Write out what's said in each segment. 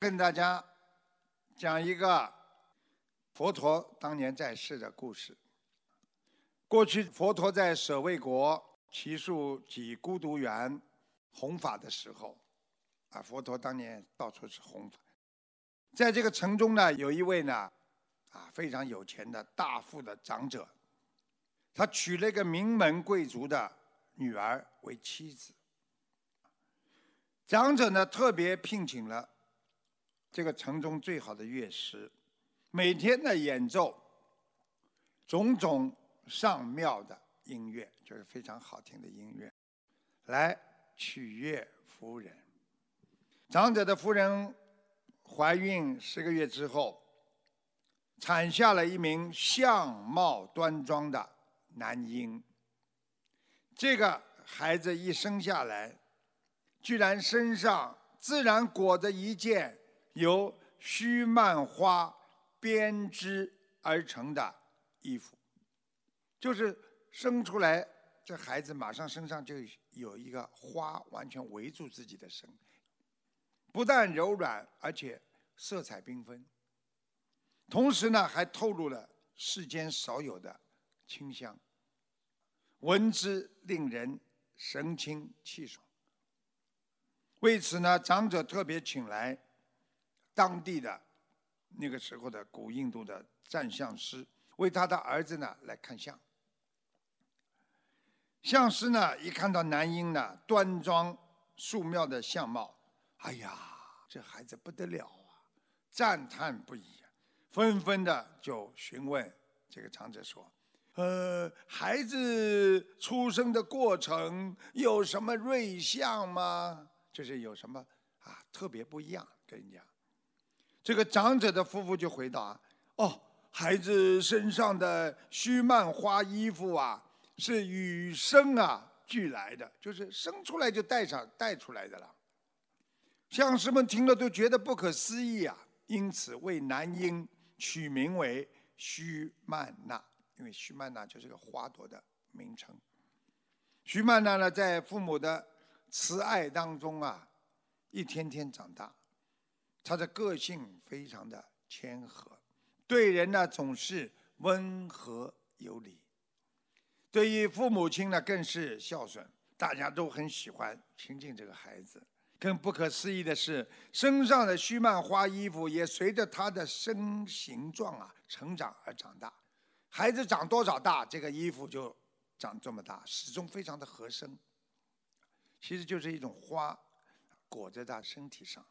跟大家讲一个佛陀当年在世的故事。过去佛陀在舍卫国祇树及孤独园弘法的时候，啊，佛陀当年到处是弘法。在这个城中呢，有一位呢，啊，非常有钱的大富的长者，他娶了一个名门贵族的女儿为妻子。长者呢，特别聘请了这个城中最好的乐师，每天呢演奏种种上妙的音乐，就是非常好听的音乐，来取悦夫人。长者的夫人怀孕十个月之后，产下了一名相貌端庄的男婴。这个孩子一生下来，居然身上自然裹着一件由须蔓花编织而成的衣服，就是生出来，这孩子马上身上就有一个花完全围住自己的身，不但柔软，而且色彩缤纷，同时呢还透露了世间少有的清香，闻之令人神清气爽。为此呢，长者特别请来当地的那个时候的古印度的占相师，为他的儿子呢来看相。相师呢一看到男婴呢端庄肃妙的相貌，哎呀，这孩子不得了啊，赞叹不已，纷纷的就询问这个长者说：“呃，孩子出生的过程有什么瑞相吗？”就是有什么啊特别不一样？跟人家，这个长者的夫妇就回答：哦，孩子身上的须蔓花衣服啊，是与生啊俱来的，就是生出来就带上带出来的了。相师们听了都觉得不可思议啊，因此为男婴取名为须曼娜，因为须曼娜就是个花朵的名称。须曼娜呢，在父母的慈爱当中啊，一天天长大，他的个性非常的谦和，对人呢总是温和有礼，对于父母亲呢更是孝顺，大家都很喜欢亲近这个孩子。更不可思议的是，身上的须曼花衣服也随着他的身形状啊成长而长大。孩子长多少大，这个衣服就长这么大，始终非常的合身。其实就是一种花，裹在他身体上。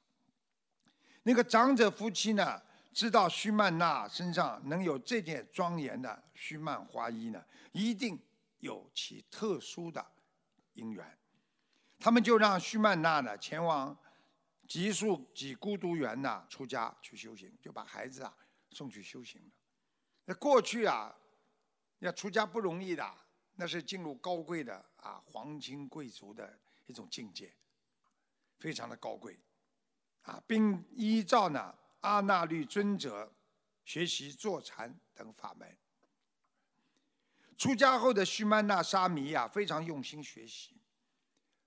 那个长者夫妻呢，知道须曼娜身上能有这件庄严的须曼花衣呢，一定有其特殊的因缘。他们就让须曼娜呢前往极速及孤独园呐出家去修行，就把孩子啊送去修行了。那过去啊，要出家不容易的，那是进入高贵的啊皇亲贵族的。一种境界，非常的高贵，啊，并依照呢阿那律尊者学习坐禅等法门。出家后的须曼那沙弥呀，非常用心学习，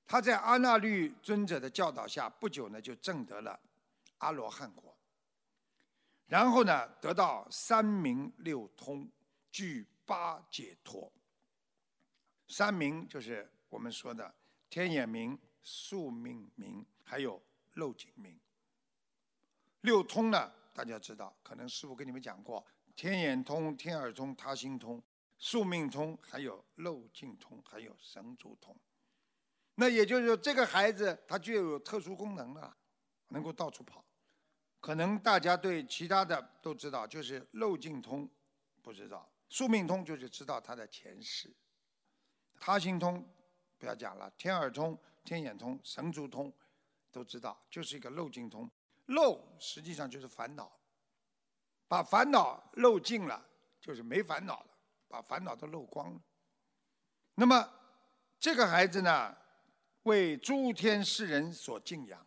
他在阿那律尊者的教导下，不久呢就证得了阿罗汉果，然后呢得到三明六通，具八解脱。三明就是我们说的。天眼明、宿命明，还有漏尽明。六通呢？大家知道，可能师傅跟你们讲过：天眼通、天耳通、他心通、宿命通，还有漏尽通，还有神足通。那也就是说，这个孩子他具有特殊功能啊，能够到处跑。可能大家对其他的都知道，就是漏尽通不知道，宿命通就是知道他的前世，他心通。不要讲了，天耳通、天眼通、神足通，都知道，就是一个漏尽通。漏实际上就是烦恼，把烦恼漏尽了，就是没烦恼了，把烦恼都漏光了。那么这个孩子呢，为诸天世人所敬仰，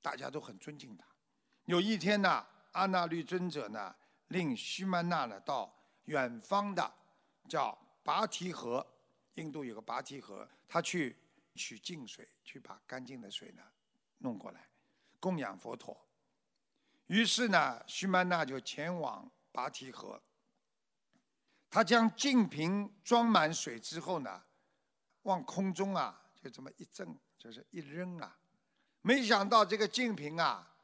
大家都很尊敬他。有一天呢，阿那律尊者呢，令须曼那呢到远方的叫拔提河。印度有个拔提河，他去取净水，去把干净的水呢弄过来，供养佛陀。于是呢，须曼娜就前往拔提河。他将净瓶装满水之后呢，往空中啊，就这么一扔，就是一扔啊，没想到这个净瓶啊，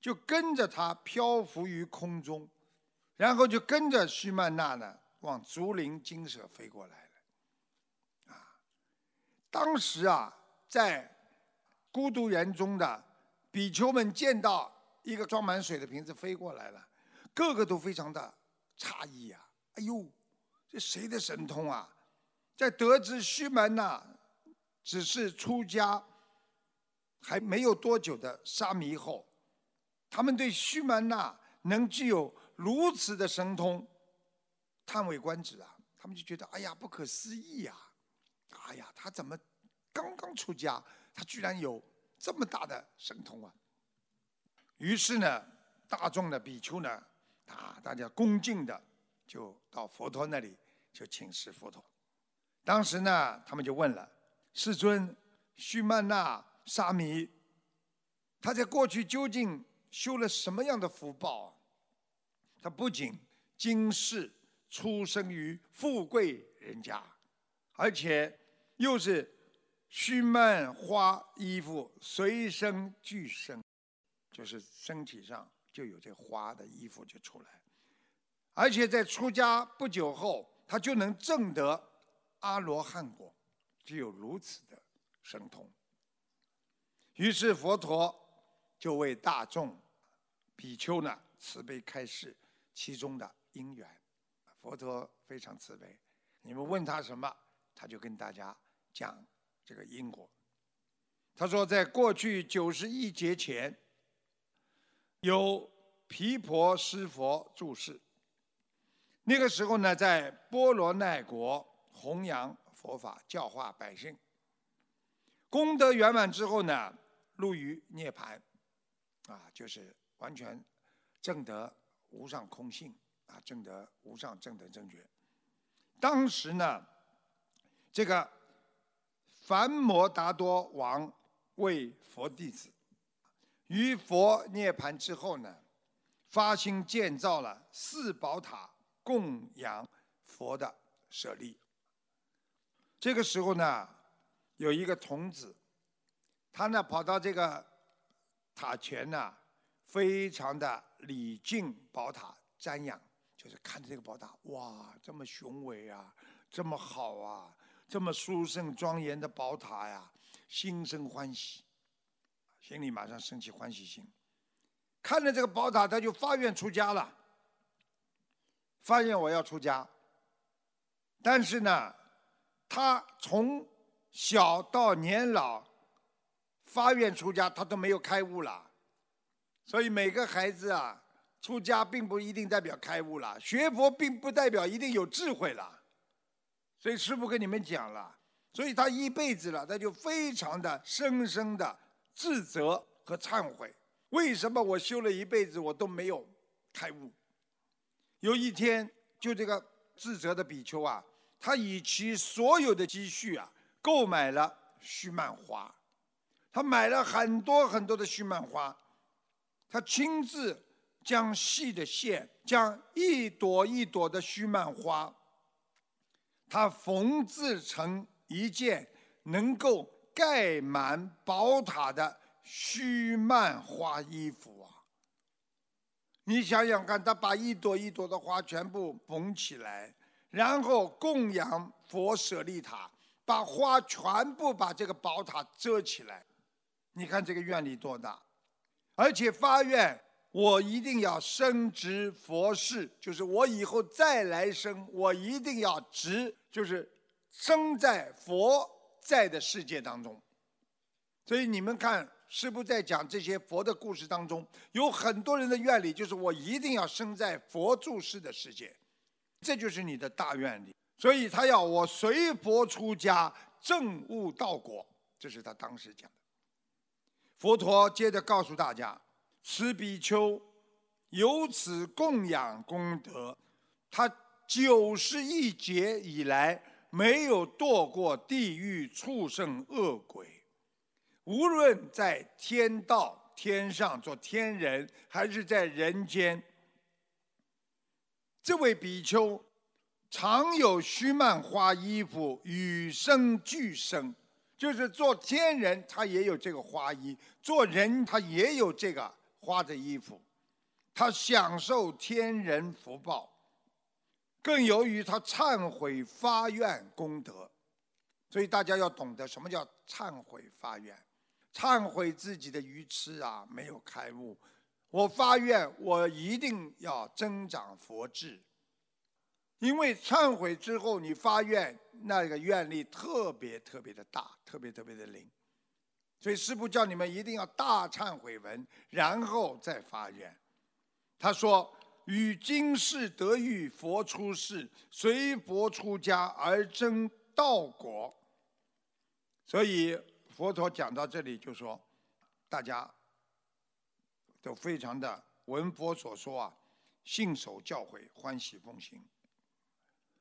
就跟着他漂浮于空中，然后就跟着须曼娜呢，往竹林精舍飞过来了。啊，当时啊，在孤独园中的比丘们见到一个装满水的瓶子飞过来了，个个都非常的诧异呀。哎呦，这谁的神通啊？在得知须门呐只是出家还没有多久的沙弥后，他们对须门呐能具有如此的神通叹为观止啊！他们就觉得哎呀不可思议呀！哎呀，他怎么刚刚出家，他居然有这么大的神通啊？于是呢，大众的比丘呢啊，大家恭敬的。就到佛陀那里就请示佛陀。当时呢，他们就问了世尊：须曼那沙弥，他在过去究竟修了什么样的福报？他不仅今世出生于富贵人家，而且又是须曼花衣服随身俱生，就是身体上就有这花的衣服就出来。而且在出家不久后，他就能证得阿罗汉果，具有如此的神通。于是佛陀就为大众比丘呢慈悲开示其中的因缘。佛陀非常慈悲，你们问他什么，他就跟大家讲这个因果。他说，在过去九十亿劫前，有毗婆施佛住世。那个时候呢，在波罗奈国弘扬佛法，教化百姓。功德圆满之后呢，入于涅槃，啊，就是完全证得无上空性，啊，证得无上正等正觉。当时呢，这个梵摩达多王为佛弟子，于佛涅盘之后呢，发心建造了四宝塔。供养佛的舍利。这个时候呢，有一个童子，他呢跑到这个塔前呢，非常的礼敬宝塔，瞻仰，就是看着这个宝塔，哇，这么雄伟啊，这么好啊，这么殊胜庄严的宝塔呀，心生欢喜，心里马上升起欢喜心，看着这个宝塔，他就发愿出家了。发现我要出家，但是呢，他从小到年老发愿出家，他都没有开悟了。所以每个孩子啊，出家并不一定代表开悟了，学佛并不代表一定有智慧了。所以师父跟你们讲了，所以他一辈子了，他就非常的深深的自责和忏悔。为什么我修了一辈子，我都没有开悟？有一天，就这个自责的比丘啊，他以其所有的积蓄啊，购买了须曼花，他买了很多很多的须曼花，他亲自将细的线，将一朵一朵的须曼花，他缝制成一件能够盖满宝塔的须曼花衣服啊。你想想看，他把一朵一朵的花全部缝起来，然后供养佛舍利塔，把花全部把这个宝塔遮起来。你看这个愿力多大！而且发愿，我一定要升职佛事，就是我以后再来生，我一定要值，就是生在佛在的世界当中。所以你们看。师父在讲这些佛的故事当中，有很多人的愿力就是我一定要生在佛住世的世界，这就是你的大愿力。所以他要我随佛出家，证悟道果，这是他当时讲的。佛陀接着告诉大家：此比丘由此供养功德，他九十一劫以来没有堕过地狱、畜生、恶鬼。无论在天道天上做天人，还是在人间？这位比丘常有须曼花衣服，与生俱生，就是做天人，他也有这个花衣；做人，他也有这个花的衣服。他享受天人福报，更由于他忏悔发愿功德，所以大家要懂得什么叫忏悔发愿。忏悔自己的愚痴啊，没有开悟。我发愿，我一定要增长佛智。因为忏悔之后，你发愿，那个愿力特别特别的大，特别特别的灵。所以师父叫你们一定要大忏悔文，然后再发愿。他说：“与今世得遇佛出世，随佛出家而争道果。”所以。佛陀讲到这里就说，大家都非常的闻佛所说啊，信守教诲，欢喜奉行。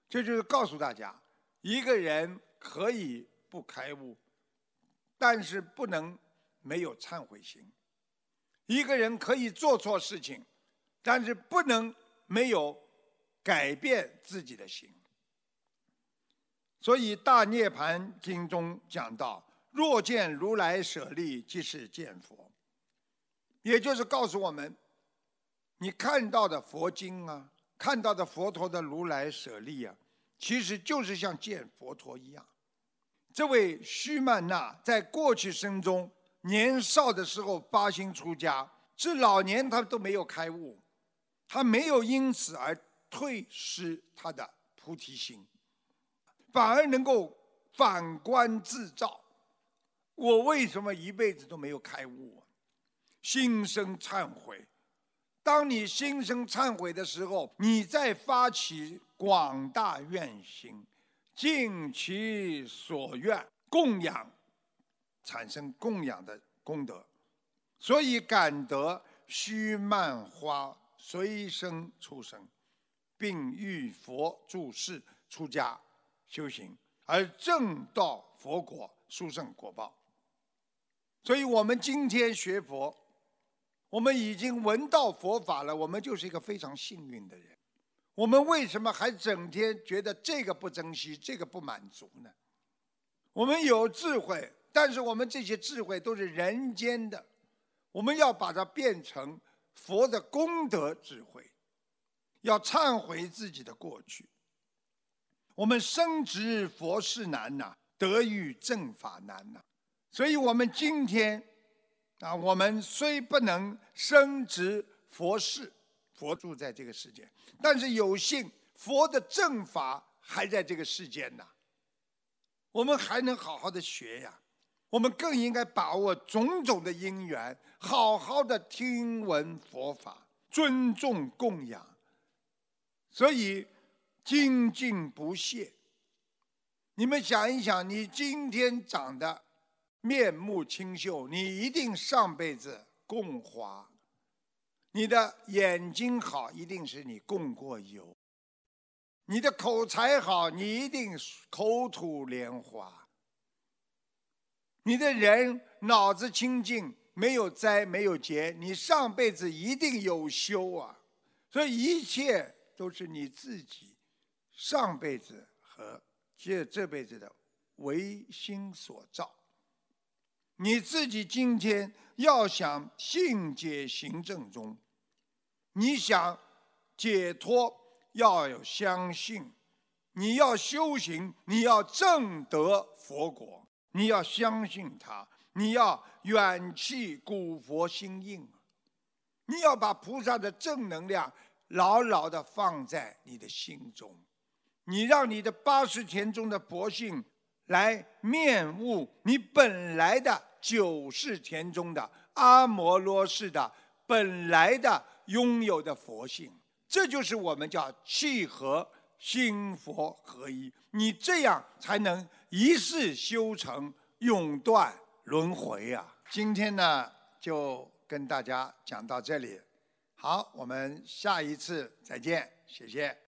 这就是告诉大家，一个人可以不开悟，但是不能没有忏悔心；一个人可以做错事情，但是不能没有改变自己的心。所以《大涅盘经》中讲到。若见如来舍利，即是见佛。也就是告诉我们，你看到的佛经啊，看到的佛陀的如来舍利啊，其实就是像见佛陀一样。这位须曼那在过去生中年少的时候发心出家，至老年他都没有开悟，他没有因此而退失他的菩提心，反而能够反观自照。我为什么一辈子都没有开悟？心生忏悔。当你心生忏悔的时候，你再发起广大愿心，尽其所愿供养，产生供养的功德。所以感得须曼花随生出生，并遇佛住世出家修行，而正道佛果殊胜果报。所以我们今天学佛，我们已经闻到佛法了，我们就是一个非常幸运的人。我们为什么还整天觉得这个不珍惜，这个不满足呢？我们有智慧，但是我们这些智慧都是人间的，我们要把它变成佛的功德智慧，要忏悔自己的过去。我们深知佛事难呐，得遇正法难呐。所以，我们今天啊，我们虽不能升职佛事，佛住在这个世界，但是有幸佛的正法还在这个世间呢。我们还能好好的学呀，我们更应该把握种种的因缘，好好的听闻佛法，尊重供养。所以精进不懈。你们想一想，你今天长的。面目清秀，你一定上辈子供花；你的眼睛好，一定是你供过油；你的口才好，你一定口吐莲花；你的人脑子清净，没有灾没有劫，你上辈子一定有修啊！所以一切都是你自己上辈子和这这辈子的唯心所造。你自己今天要想信解行正中，你想解脱要有相信，你要修行，你要正得佛果，你要相信他，你要远弃古佛心印，你要把菩萨的正能量牢牢的放在你的心中，你让你的八十田中的佛性。来面悟你本来的九世田中的阿摩罗氏的本来的拥有的佛性，这就是我们叫契合心佛合一。你这样才能一世修成，永断轮回啊！今天呢，就跟大家讲到这里，好，我们下一次再见，谢谢。